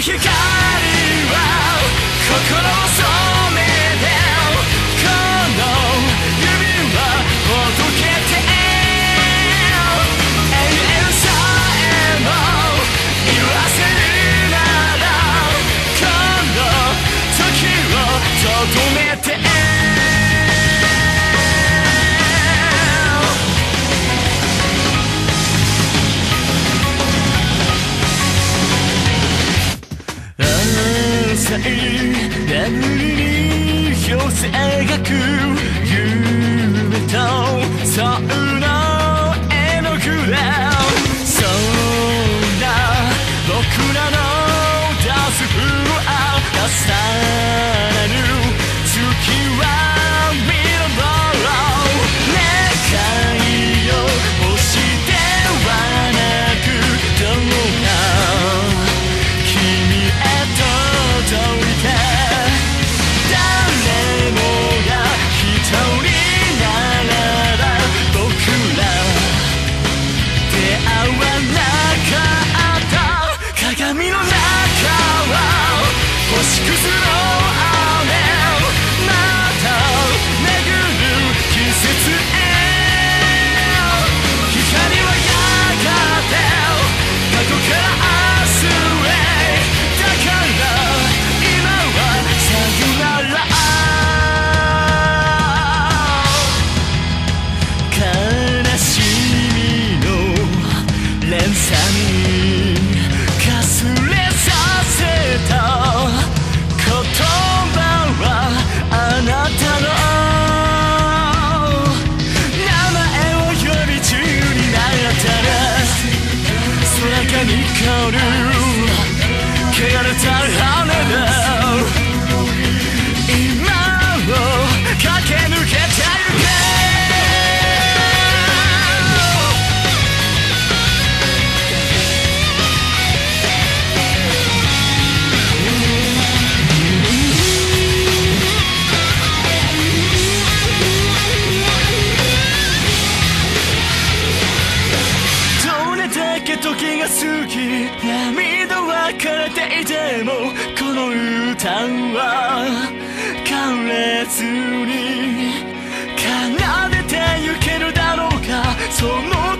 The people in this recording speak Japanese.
光は心をさい眠りに表せ描く夢とそんな絵の具でかる。蹴られたる羽で端は枯れずに奏でてゆけるだろうか。その